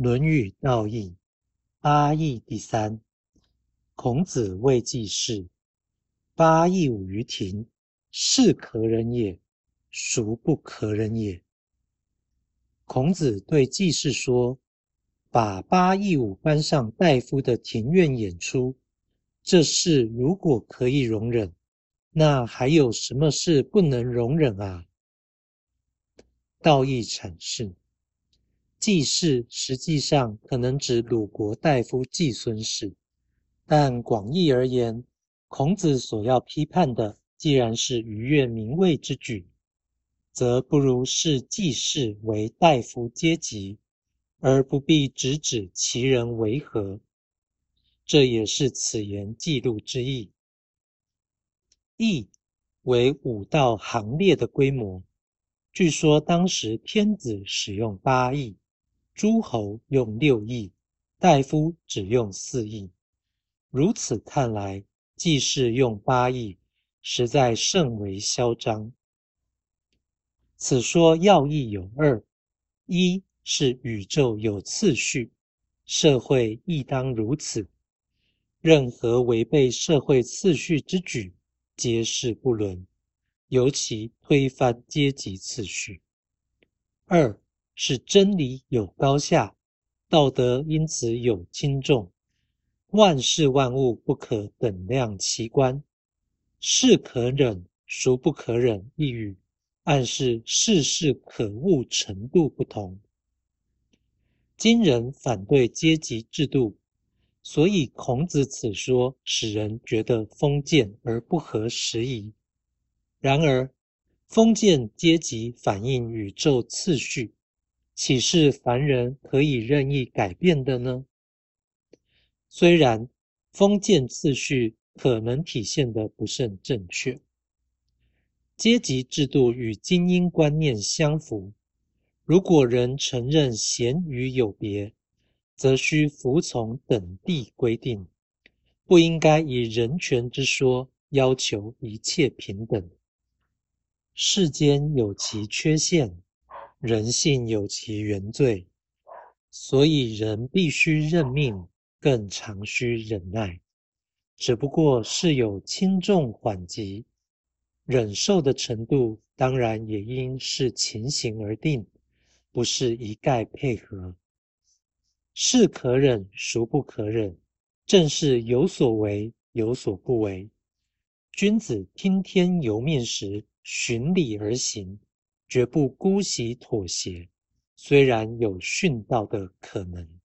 论语道义八义第三。孔子谓季氏：“八义五于庭，是可忍也，孰不可忍也？”孔子对季氏说：“把八义五搬上大夫的庭院演出，这事如果可以容忍，那还有什么事不能容忍啊？”道义阐释。季氏实际上可能指鲁国大夫季孙氏，但广义而言，孔子所要批判的既然是逾越名位之举，则不如视季氏为大夫阶级，而不必直指其人为何。这也是此言记录之意。义为五道行列的规模，据说当时天子使用八义。诸侯用六亿，大夫只用四亿。如此看来，季氏用八亿，实在甚为嚣张。此说要义有二：一是宇宙有次序，社会亦当如此。任何违背社会次序之举，皆是不伦，尤其推翻阶级次序。二。是真理有高下，道德因此有轻重，万事万物不可等量齐观。是可忍，孰不可忍？一语暗示事事可恶程度不同。今人反对阶级制度，所以孔子此说使人觉得封建而不合时宜。然而，封建阶级反映宇宙次序。岂是凡人可以任意改变的呢？虽然封建次序可能体现的不甚正确，阶级制度与精英观念相符。如果人承认贤愚有别，则需服从等地规定，不应该以人权之说要求一切平等。世间有其缺陷。人性有其原罪，所以人必须认命，更常需忍耐。只不过是有轻重缓急，忍受的程度当然也应视情形而定，不是一概配合。是可忍，孰不可忍？正是有所为，有所不为。君子听天由命时，循理而行。绝不姑息妥协，虽然有殉道的可能。